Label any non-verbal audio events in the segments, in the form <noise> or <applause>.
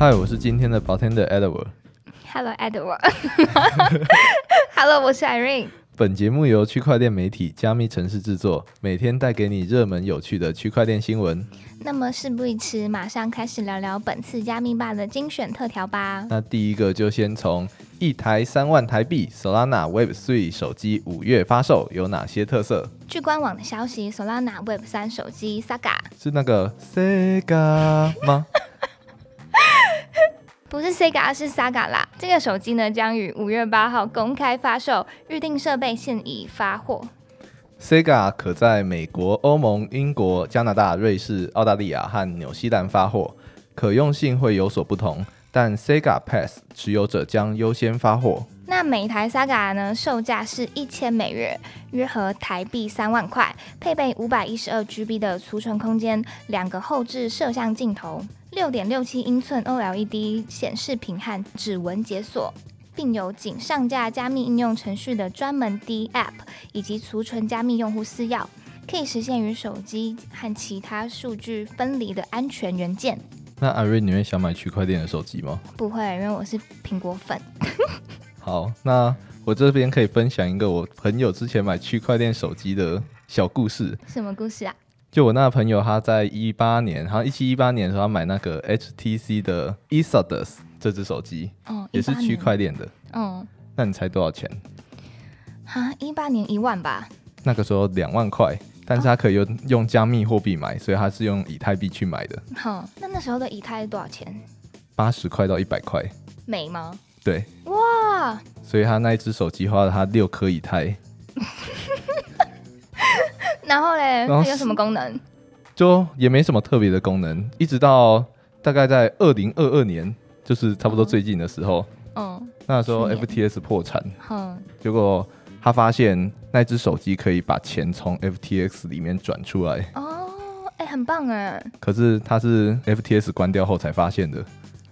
嗨，我是今天的 bartender Edward。Hello Edward。<laughs> Hello，我是 Irene。本节目由区块链媒体加密城市制作，每天带给你热门有趣的区块链新闻。那么事不宜迟，马上开始聊聊本次加密吧的精选特调吧。那第一个就先从一台三万台币 Solana Web 3手机五月发售有哪些特色？据官网的消息，Solana Web 3手机 Saga 是那个 Sega 吗？不是 Sega 是 Saga 啦。这个手机呢将于五月八号公开发售，预定设备现已发货。Sega 可在美国、欧盟、英国、加拿大、瑞士、澳大利亚和纽西兰发货，可用性会有所不同，但 Sega Pass 持有者将优先发货。那每台 Saga 呢，售价是一千美元，约合台币三万块，配备五百一十二 GB 的储存空间，两个后置摄像镜头，六点六七英寸 OLED 显示屏和指纹解锁。并有仅上架加密应用程序的专门 D App，以及储存加密用户私钥，可以实现与手机和其他数据分离的安全元件。那阿瑞，你会想买区块链的手机吗？不会，因为我是苹果粉。<laughs> 好，那我这边可以分享一个我朋友之前买区块链手机的小故事。什么故事啊？就我那个朋友，他在一八年，好像一七一八年的时候，他买那个 HTC 的 e s o d u s 这只手机，哦，也是区块链的。嗯，那你猜多少钱？哈，一八年一万吧。那个时候两万块，但是他可以用用加密货币买，所以他是用以太币去买的，哼，那那时候的以太多少钱？八十块到一百块。美吗？对，哇，所以他那一只手机花了他六颗以太，然后嘞，然后它有什么功能？就也没什么特别的功能，一直到大概在二零二二年，就是差不多最近的时候，嗯，那时候去年 FTS 破产，嗯，结果他发现那只手机可以把钱从 FTX 里面转出来，哦，哎、很棒哎，可是他是 FTS 关掉后才发现的。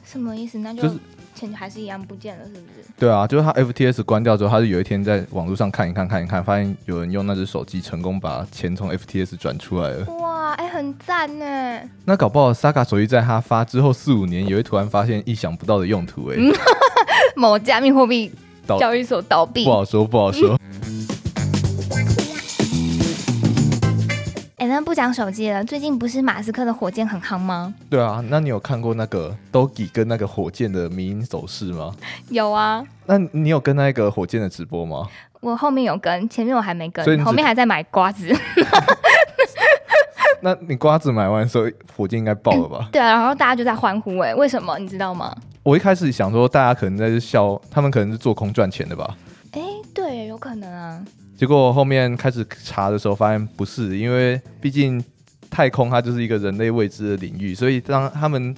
什么意思？那就就是钱还是一样不见了，是不是？对啊，就是他 FTS 关掉之后，他就有一天在网络上看一看看一看，发现有人用那只手机成功把钱从 FTS 转出来了。哇，哎、很赞呢。那搞不好 Saga 手机在他发之后四五年，也会突然发现意想不到的用途、欸，哎、<laughs> 某加密货币交易所倒闭不。好说，不好说。讲手机了，最近不是马斯克的火箭很夯吗？对啊，那你有看过那个 Dogi 跟那个火箭的迷因走势吗？有啊，那你有跟那个火箭的直播吗？我后面有跟，前面我还没跟后面还在买瓜子。<laughs> 那你瓜子买完的时候，火箭应该爆了吧？对啊，然后大家就在欢呼，哎，为什么？你知道吗？我一开始想说，大家可能在笑，他们可能是做空赚钱的吧。哎、对，有可能啊。结果后面开始查的时候，发现不是，因为毕竟太空它就是一个人类未知的领域，所以当他们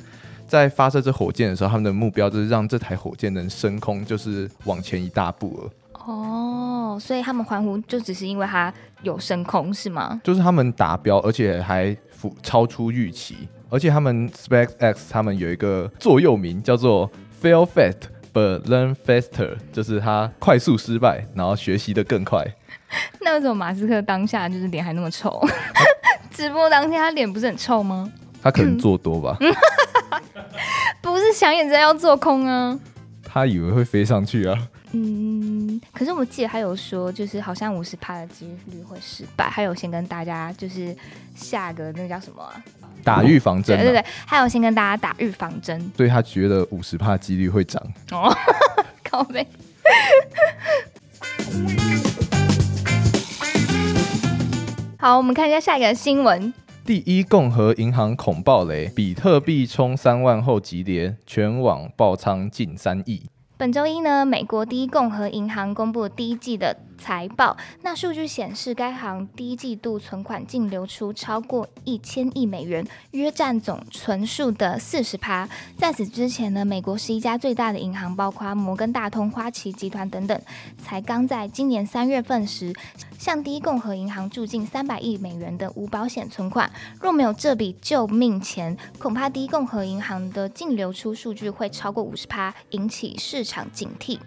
在发射这火箭的时候，他们的目标就是让这台火箭能升空，就是往前一大步了。哦，所以他们欢呼就只是因为它有升空是吗？就是他们达标，而且还符超出预期，而且他们 SpaceX 他们有一个座右铭叫做 “Fail fast but learn faster”，就是他快速失败，然后学习的更快。<laughs> 那为什么马斯克当下就是脸还那么臭？<laughs> 直播当天他脸不是很臭吗？他可能做多吧，<laughs> 不是想也知道要做空啊。他以为会飞上去啊。嗯，可是我记得他有说，就是好像五十趴的几率会失败，还有先跟大家就是下个那个叫什么、啊？打预防针、啊，对对对，还有先跟大家打预防针所以他觉得五十帕几率会涨。哦，靠背。好，我们看一下下一个新闻。第一共和银行恐暴雷，比特币冲三万后急跌，全网爆仓近三亿。本周一呢，美国第一共和银行公布第一季的财报。那数据显示，该行第一季度存款净流出超过一千亿美元，约占总存数的四十趴。在此之前呢，美国十一家最大的银行，包括摩根大通、花旗集团等等，才刚在今年三月份时向第一共和银行注进三百亿美元的无保险存款。若没有这笔救命钱，恐怕第一共和银行的净流出数据会超过五十趴，引起市场警惕。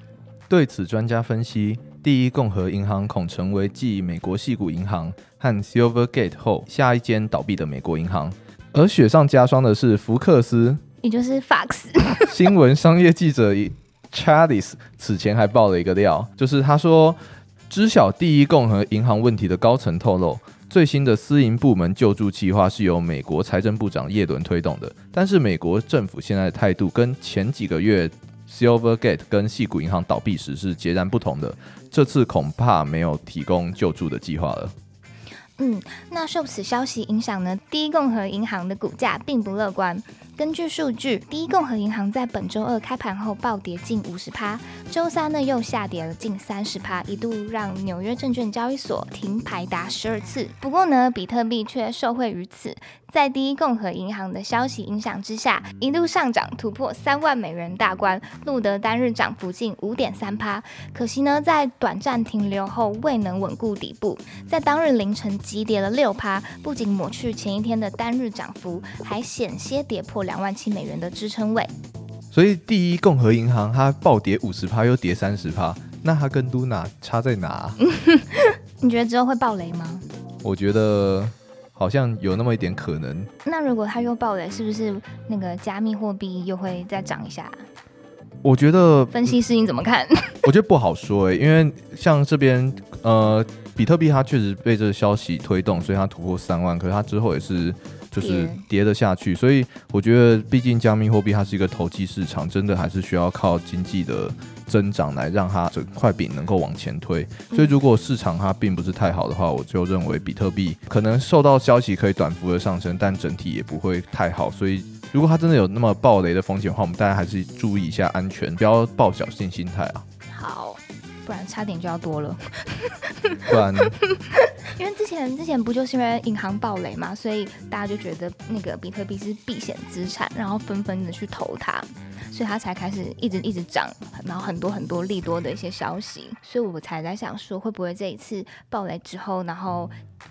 对此，专家分析，第一共和银行恐成为继美国系股银行和 Silvergate 后下一间倒闭的美国银行。而雪上加霜的是，福克斯也就是 Fox。新闻商业记者 Charles 此前还爆了一个料，就是他说，知晓第一共和银行问题的高层透露，最新的私营部门救助计划是由美国财政部长耶伦推动的，但是美国政府现在的态度跟前几个月 Silvergate 跟细股银行倒闭时是截然不同的，这次恐怕没有提供救助的计划了。嗯，那受此消息影响呢，第一共和银行的股价并不乐观。根据数据，第一共和银行在本周二开盘后暴跌近五十趴，周三呢又下跌了近三十趴，一度让纽约证券交易所停牌达十二次。不过呢，比特币却受惠于此。在第一共和银行的消息影响之下，一度上涨突破三万美元大关，录得单日涨幅近五点三趴。可惜呢，在短暂停留后未能稳固底部，在当日凌晨急跌了六趴，不仅抹去前一天的单日涨幅，还险些跌破两万七美元的支撑位。所以第一共和银行它暴跌五十趴，又跌三十趴，那它跟 Luna 差在哪？<laughs> 你觉得之后会爆雷吗？我觉得。好像有那么一点可能。那如果它又爆雷，是不是那个加密货币又会再涨一下？我觉得分析师你怎么看？<laughs> 我觉得不好说诶，因为像这边呃，比特币它确实被这个消息推动，所以它突破三万，可是它之后也是就是跌得下去。所以我觉得，毕竟加密货币它是一个投机市场，真的还是需要靠经济的。增长来让它整块饼能够往前推，所以如果市场它并不是太好的话，我就认为比特币可能受到消息可以短幅的上升，但整体也不会太好。所以如果它真的有那么暴雷的风险的话，我们大家还是注意一下安全，不要抱侥幸心态啊。好，不然差点就要多了。不然，因为之前之前不就是因为银行暴雷嘛，所以大家就觉得那个比特币是避险资产，然后纷纷的去投它。所以它才开始一直一直涨，然后很多很多利多的一些消息，所以我才在想说，会不会这一次暴雷之后，然后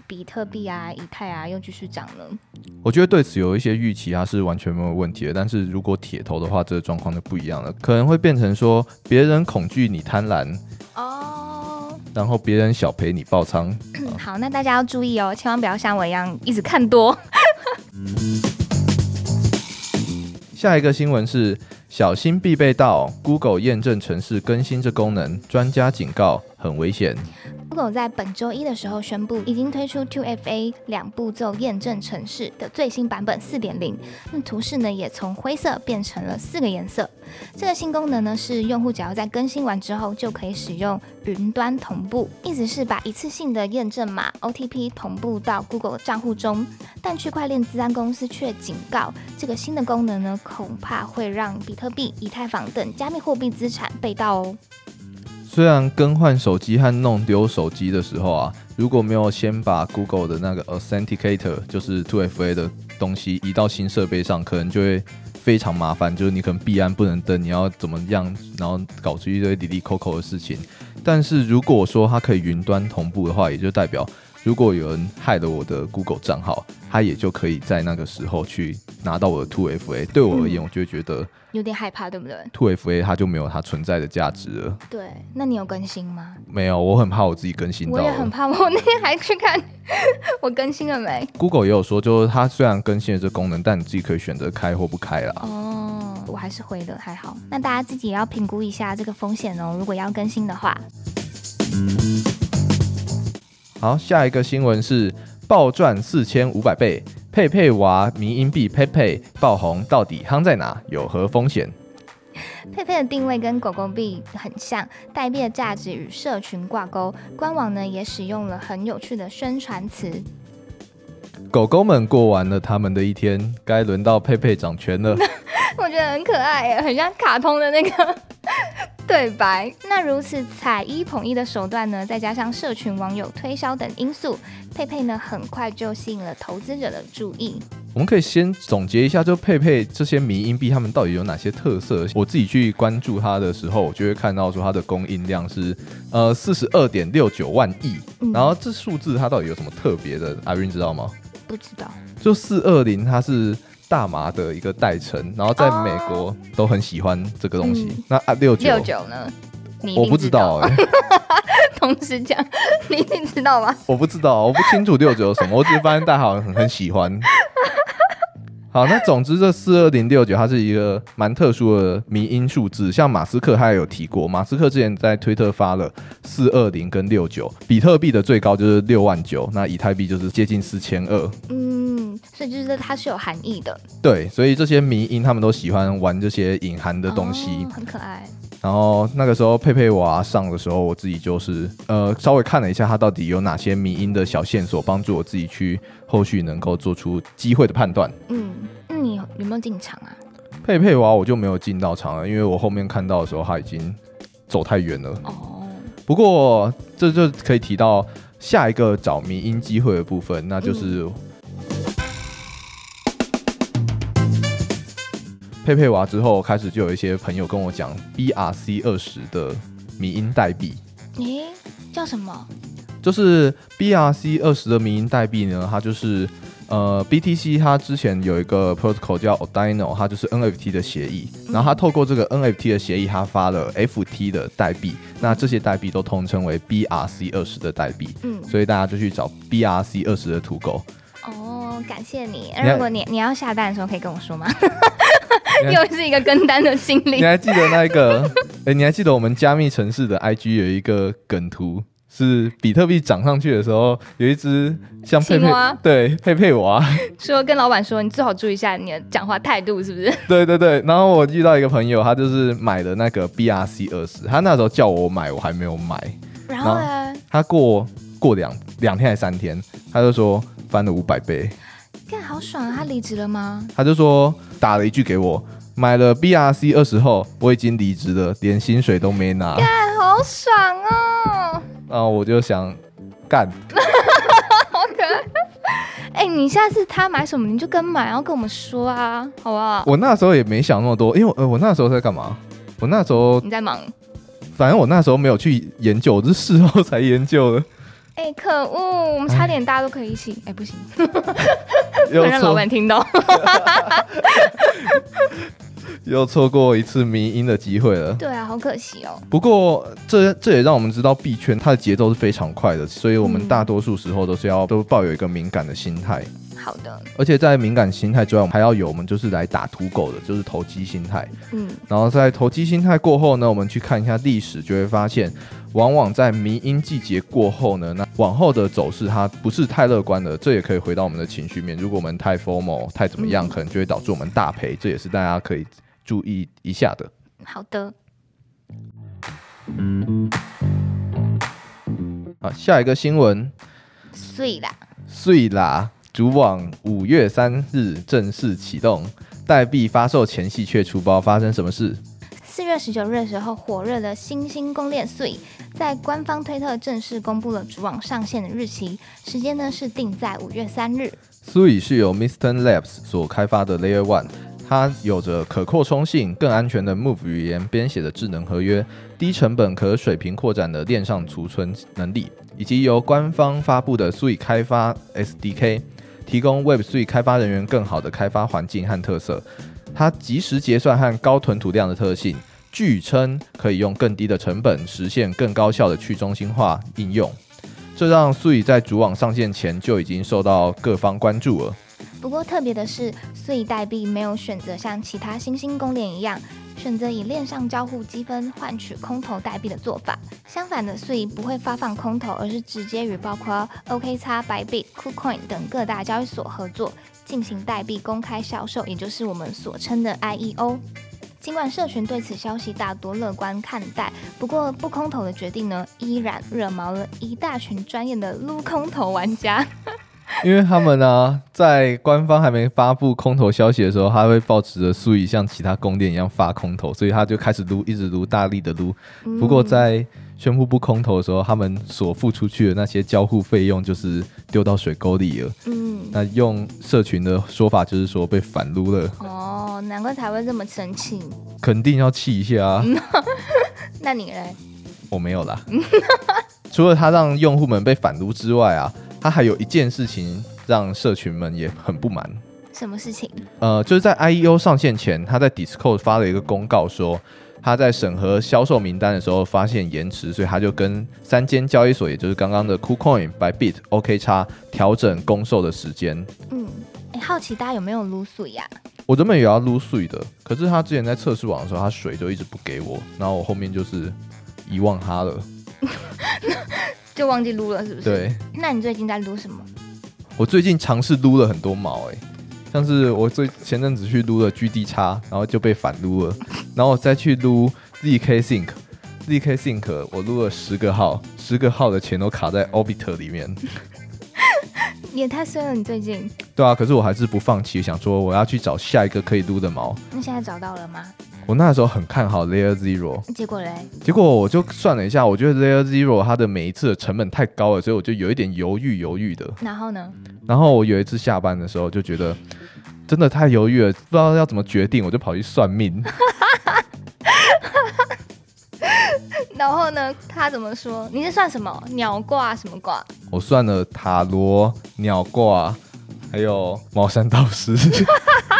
比特币啊、以太啊又继续涨呢？我觉得对此有一些预期，它是完全没有问题的。但是如果铁头的话，这个状况就不一样了，可能会变成说别人恐惧你贪婪哦，然后别人小赔你爆仓。好，那大家要注意哦，千万不要像我一样一直看多。<laughs> 下一个新闻是。小心必备到 Google 验证城市更新这功能，专家警告很危险。Google 在本周一的时候宣布，已经推出 2FA 两步骤验证程式的最新版本4.0。那图示呢，也从灰色变成了四个颜色。这个新功能呢，是用户只要在更新完之后，就可以使用云端同步，意思是把一次性的验证码 OTP 同步到 Google 账户中。但区块链资安公司却警告，这个新的功能呢，恐怕会让比特币、以太坊等加密货币资产被盗哦。虽然更换手机和弄丢手机的时候啊，如果没有先把 Google 的那个 Authenticator，就是 Two FA 的东西移到新设备上，可能就会非常麻烦。就是你可能必安不能登，你要怎么样，然后搞出一堆滴滴扣扣的事情。但是如果说它可以云端同步的话，也就代表。如果有人害了我的 Google 账号，他也就可以在那个时候去拿到我的 Two FA。对我而言，我就会觉得有点害怕，对不对？Two FA 它就没有它存在的价值了。对，那你有更新吗？没有，我很怕我自己更新到。我也很怕，我那天还去看 <laughs> 我更新了没。Google 也有说，就是它虽然更新了这功能，但你自己可以选择开或不开啦。哦，我还是回的，还好。那大家自己也要评估一下这个风险哦。如果要更新的话。好，下一个新闻是暴赚四千五百倍，佩佩娃迷音币佩佩爆红，到底夯在哪？有何风险？佩佩的定位跟狗狗币很像，代币的价值与社群挂钩。官网呢也使用了很有趣的宣传词。狗狗们过完了他们的一天，该轮到佩佩掌权了。<laughs> 我觉得很可爱，很像卡通的那个。<laughs> 对白，那如此踩一捧一的手段呢，再加上社群网友推销等因素，佩佩呢很快就吸引了投资者的注意。我们可以先总结一下，就佩佩这些迷音币，他们到底有哪些特色？我自己去关注它的时候，我就会看到说它的供应量是呃四十二点六九万亿，然后这数字它到底有什么特别的？阿云知道吗？不知道。就四二零，它是。大麻的一个代称，然后在美国都很喜欢这个东西。那啊六九六九呢？我不知道哎。<laughs> 同时讲，你一定知道吗？我不知道，我不清楚六九什么，我只是发现大家好像很很喜欢。好，那总之这四二零六九它是一个蛮特殊的迷因数字，像马斯克他也有提过，马斯克之前在推特发了四二零跟六九，比特币的最高就是六万九，那以太币就是接近四千二。嗯，所以就是它是有含义的对，所以这些迷因他们都喜欢玩这些隐含的东西。哦很可爱。然后那个时候佩佩娃上的时候，我自己就是呃稍微看了一下，他到底有哪些迷因的小线索，帮助我自己去后续能够做出机会的判断。嗯，那你有有没有进场啊？佩佩娃我就没有进到场了，因为我后面看到的时候他已经走太远了。哦，不过这就可以提到下一个找迷因机会的部分，那就是、佩佩娃之后开始就有一些朋友跟我讲 BRC 二十的迷音代币。诶，叫什么？就是 BRC 二十的迷音代币呢，它就是呃 BTC 它之前有一个 protocol 叫 Ordino，它就是 NFT 的协议，然后它透过这个 NFT 的协议，它发了 FT 的代币，那这些代币都统称为 BRC 二十的代币，嗯，所以大家就去找 BRC 二十的土狗。哦，感谢你。如果你你要下单的时候，可以跟我说吗？<laughs> <laughs> 又是一个跟单的心理你。还记得那一个？<laughs> 哎、你还记得我们加密城市的 IG 有一个梗图？是比特币涨上去的时候，有一只像佩佩对佩佩娃，说跟老板说，你最好注意一下你的讲话态度，是不是？<laughs> 对对对，然后我遇到一个朋友，他就是买的那个 BRC 二十，他那时候叫我买，我还没有买。然后呢？他过过两两天还三天，他就说翻了五百倍，干好爽啊！他离职了吗？他就说打了一句给我，买了 BRC 二十后，我已经离职了，连薪水都没拿。干好爽哦！然后我就想干，好可爱。哎、你下次他买什么你就跟买，然后跟我们说啊，好不好？我那时候也没想那么多，因为呃我那时候在干嘛？我那时候你在忙。反正我那时候没有去研究，我是事后才研究的。哎、可恶！我们差点大家都可以一起。哎、不行，<laughs> <laughs> 又让老错板听到。<laughs> 又错过一次迷音的机会了。对啊，好可惜哦。不过这这也让我们知道币圈它的节奏是非常快的，所以我们嗯大多数时候都是要都抱有一个敏感的心态。好的，而且在敏感心态之外，我们还要有我们就是来打土狗的，就是投机心态。嗯，然后在投机心态过后呢，我们去看一下历史，就会发现，往往在迷因季节过后呢，那往后的走势它不是太乐观的，这也可以回到我们的情绪面。如果我们太 formal 太怎么样，嗯可能就会导致我们大赔，这也是大家可以注意一下的。好的。好，下一个新闻，碎啦，碎啦，主网五月三日正式启动，代币发售前夕却出包，发生什么事？四月十九日的时候，火热的新兴公链 Sui 在官方推特正式公布了主网上线的日期，时间呢是定在五月三日。Sui 是由 Mr. Labs 所开发的 Layer One，它有着可扩充性、更安全的 Move 语言编写的智能合约、低成本可水平扩展的链上储存能力，以及由官方发布的 Sui 开发 SDK，提供 Web Sui 开发人员更好的开发环境和特色。它即时结算和高吞吐量的特性，据称可以用更低的成本实现更高效的去中心化应用。这让 Sui 在主网上线前就已经受到各方关注了。不过特别的是，Sui 代币没有选择像其他新兴公链一样，选择以链上交互积分换取空投代币的做法。相反的，Sui 不会发放空投，而是直接与包括 OKX、Bybit、KuCoin 等各大交易所合作，进行代币公开销售，也就是我们所称的 IEO。尽管社群对此消息大多乐观看待，不过不空投的决定呢，依然惹毛了一大群专业的撸空投玩家。因为他们呢、在官方还没发布空投消息的时候，他会保持着数以像其他宫殿一样发空投，所以他就开始撸，一直撸，大力的撸。不过在宣布不空投的时候，他们所付出去的那些交互费用就是丢到水沟里了。嗯，那用社群的说法就是说被反撸了，哦，难怪才会这么生气。<laughs> 肯定要气一下啊！那你嘞？我没有啦。<laughs> 除了他让用户们被反撸之外啊，他还有一件事情让社群们也很不满。什么事情？呃，就是在 IEO 上线前，他在 Discord 发了一个公告说，他在审核销售名单的时候发现延迟，所以他就跟三间交易所，也就是刚刚的 KuCoin、Bybit、OKX 调整公售的时间。嗯，哎、好奇大家有没有撸水呀？我原本也要撸水的，可是他之前在测试网的时候，他水就一直不给我，然后我后面就是遗忘他了。<laughs> 就忘记撸了，是不是？对。那你最近在撸什么？我最近尝试撸了很多毛，哎，像是我最前阵子去撸了 GD 叉，然后就被反撸了，<laughs> 然后我再去撸 ZK Sync，ZK Sync 我撸了十个号，十个号的钱都卡在 Orbiter 里面。<laughs> 也太衰了，你最近。对啊，可是我还是不放弃，想说我要去找下一个可以撸的毛。那现在找到了吗？我那时候很看好 Layer Zero，结果嘞？结果我就算了一下，我觉得 Layer Zero 它的每一次的成本太高了，所以我就有一点犹豫犹豫的。然后呢？然后我有一次下班的时候就觉得真的太犹豫了，不知道要怎么决定，我就跑去算命。<laughs> 然后呢？他怎么说？你是算什么鸟卦？什么卦？我算了塔罗、鸟卦，还有茅山道士。<laughs>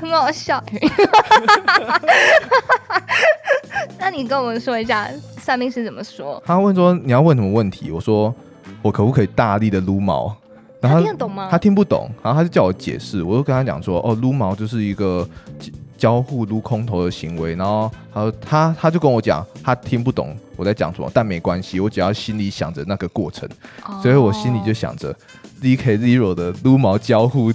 很好笑，<laughs> 那你跟我们说一下算命师怎么说？他问说你要问什么问题？我说我可不可以大力的撸毛？他听得懂吗？他听不懂，然后他就叫我解释。我就跟他讲说，哦，撸毛就是一个交互撸空头的行为。然后他说他他就跟我讲，他听不懂我在讲什么，但没关系，我只要心里想着那个过程，所以我心里就想着 DK Zero 的撸毛交互。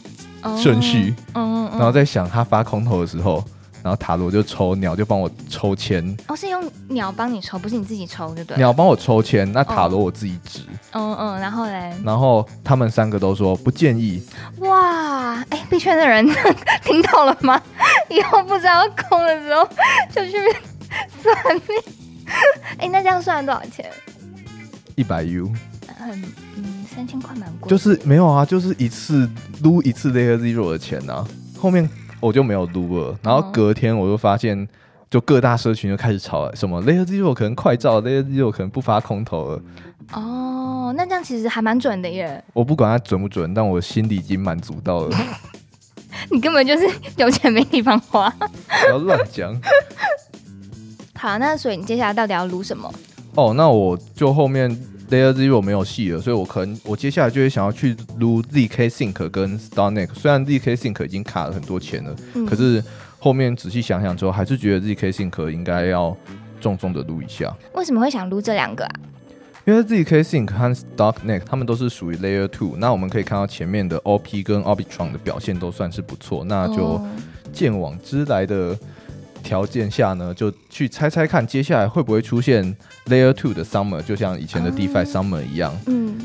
顺序，然后在想他发空头的时候，然后塔罗就抽鸟就帮我抽签，哦，是用鸟帮你抽，不是你自己抽，对不对？鸟帮我抽签，那塔罗我自己指，嗯嗯，然后嘞，然后他们三个都说不建议。哇，哎，币圈的人 <laughs> 听到了吗？<laughs> 以后不知道空的时候就去算命。<laughs> 哎，那这样算多少钱？一百 U。很嗯，三千块蛮贵。就是没有啊，就是一次撸一次 Layer Zero 的钱啊。后面我就没有撸了，然后隔天我就发现，就各大社群就开始吵了，什么 Layer Zero 可能快照，Layer Zero 可能不发空投了。哦，那这样其实还蛮准的耶。我不管它准不准，但我心里已经满足到了。<laughs> 你根本就是有钱没地方花。不要乱讲。<laughs> 好，那所以你接下来到底要撸什么？哦，那我就后面。Layer Zero 没有戏了，所以我可能我接下来就会想要去撸 ZK Sync 跟 Starneck。虽然 ZK Sync 已经卡了很多钱了，可是后面仔细想想之后，还是觉得 ZK Sync 应该要重重的撸一下。为什么会想撸这两个啊？因为 ZK Sync 和 Starneck 他们都是属于 Layer Two，那我们可以看到前面的 OP 跟 Arbitron 的表现都算是不错，那就见往之来的。条件下呢，就去猜猜看，接下来会不会出现 Layer Two 的 Summer，就像以前的 DeFi Summer 一样。嗯。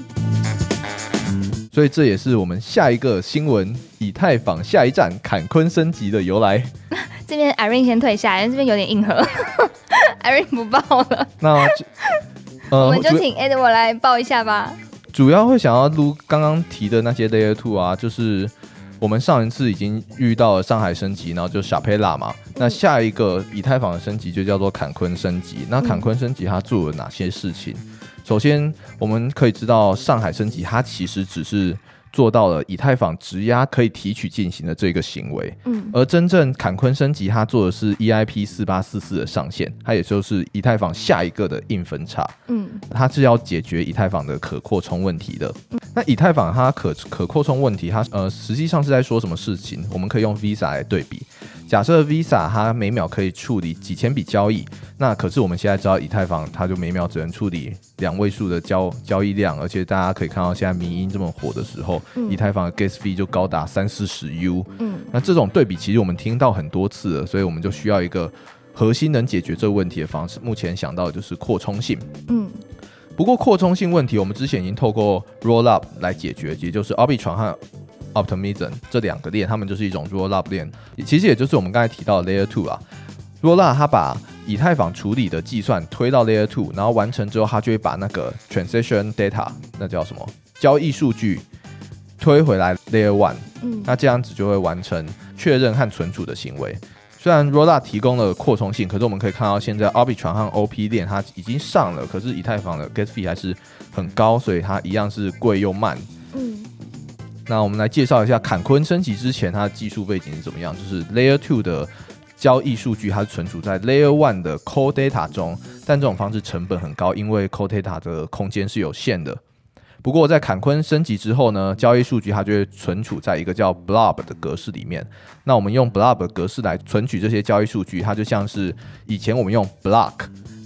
所以这也是我们下一个新闻：以太坊下一站坎昆升级的由来。<laughs> 这边 Irene 先退下，因为这边有点硬核。<laughs> Irene 不报了。那 <laughs> 我们就请 Ed 我来报一下吧。主要会想要录刚刚提的那些 Layer Two 啊，就是。我们上一次已经遇到了上海升级，然后就小佩拉嘛。那下一个以太坊的升级就叫做坎昆升级。那坎昆升级它做了哪些事情？首先，我们可以知道上海升级它其实只是。做到了以太坊质押可以提取进行的这个行为，嗯，而真正坎昆升级，它做的是 EIP 四八四四的上线，它也就是以太坊下一个的硬分叉，嗯，它是要解决以太坊的可扩充问题的。那以太坊它可可扩充问题，它呃实际上是在说什么事情？我们可以用 Visa 来对比。假设 Visa 它每秒可以处理几千笔交易，那可是我们现在知道以太坊它就每秒只能处理两位数的交交易量，而且大家可以看到现在民音这么火的时候，以太坊的 Gas fee 就高达三四十 U。嗯，那这种对比其实我们听到很多次了，所以我们就需要一个核心能解决这个问题的方式。目前想到的就是扩充性。嗯，不过扩充性问题我们之前已经透过 Rollup 来解决，也就是 Arbitrum 和 Optimism 这两个链，它们就是一种 Rollup 链，其实也就是我们刚才提到的 Layer Two 啊。Rollup 它把以太坊处理的计算推到 Layer Two，然后完成之后，它就会把那个 Transaction Data，那叫什么交易数据推回来 Layer One。嗯，那这样子就会完成确认和存储的行为。虽然 Rollup 提供了扩充性，可是我们可以看到现在 Arbitrum 和 OP 链它已经上了，可是以太坊的 Gas Fee 还是很高，所以它一样是贵又慢。那我们来介绍一下坎昆升级之前它的技术背景是怎么样。就是 Layer Two 的交易数据，它是存储在 Layer One 的 Cold Data 中，但这种方式成本很高，因为 Cold Data 的空间是有限的。不过在坎昆升级之后呢，交易数据它就会存储在一个叫 blob 的格式里面。那我们用 blob 格式来存取这些交易数据，它就像是以前我们用 block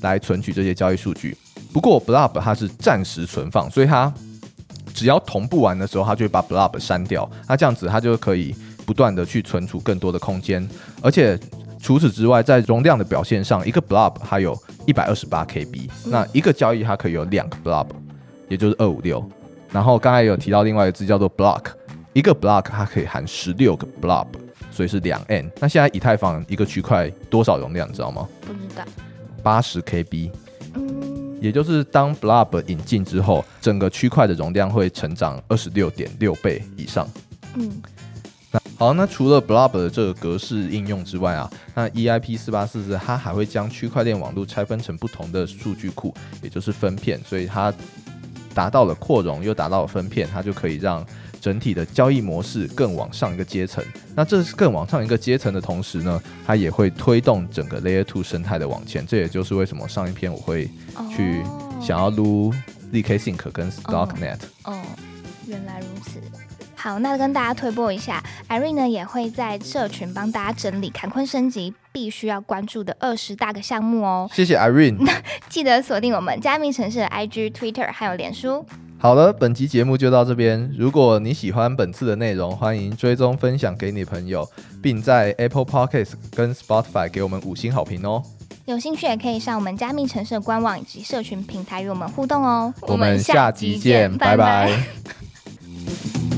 来存取这些交易数据。不过 blob 它是暂时存放，所以它只要同步完的时候，它就会把 blob 删掉。那这样子它就可以不断的去存储更多的空间，而且除此之外，在容量的表现上，一个 blob 它有一百二十八 KB，那一个交易它可以有两个 blob。也就是二五六，然后刚才有提到另外一个字叫做 block，一个 block 它可以含十六个 blob，所以是两 n。那现在以太坊一个区块多少容量，你知道吗？不知道。八十 KB。嗯。也就是当 blob 引进之后，整个区块的容量会成长二十六点六倍以上。嗯。那好，那除了 blob 的这个格式应用之外啊，那 EIP 四八四四它还会将区块链网络拆分成不同的数据库，也就是分片，所以它。达到了扩容，又达到了分片，它就可以让整体的交易模式更往上一个阶层。那这是更往上一个阶层的同时呢，它也会推动整个 Layer Two 生态的往前。这也就是为什么上一篇我会去想要撸 ZK Sync 跟 Stocknet。哦，原来如此。好，那跟大家推播一下，Irene 呢也会在社群帮大家整理坎昆升级必须要关注的二十大个项目哦。谢谢 Irene，<laughs> 记得锁定我们加密城市的 IG、Twitter 还有脸书。好了，本期节目就到这边。如果你喜欢本次的内容，欢迎追踪分享给你朋友，并在 Apple Podcast 跟 Spotify 给我们五星好评哦。有兴趣也可以上我们加密城市的官网以及社群平台与我们互动哦。我们下集见，拜拜。<laughs>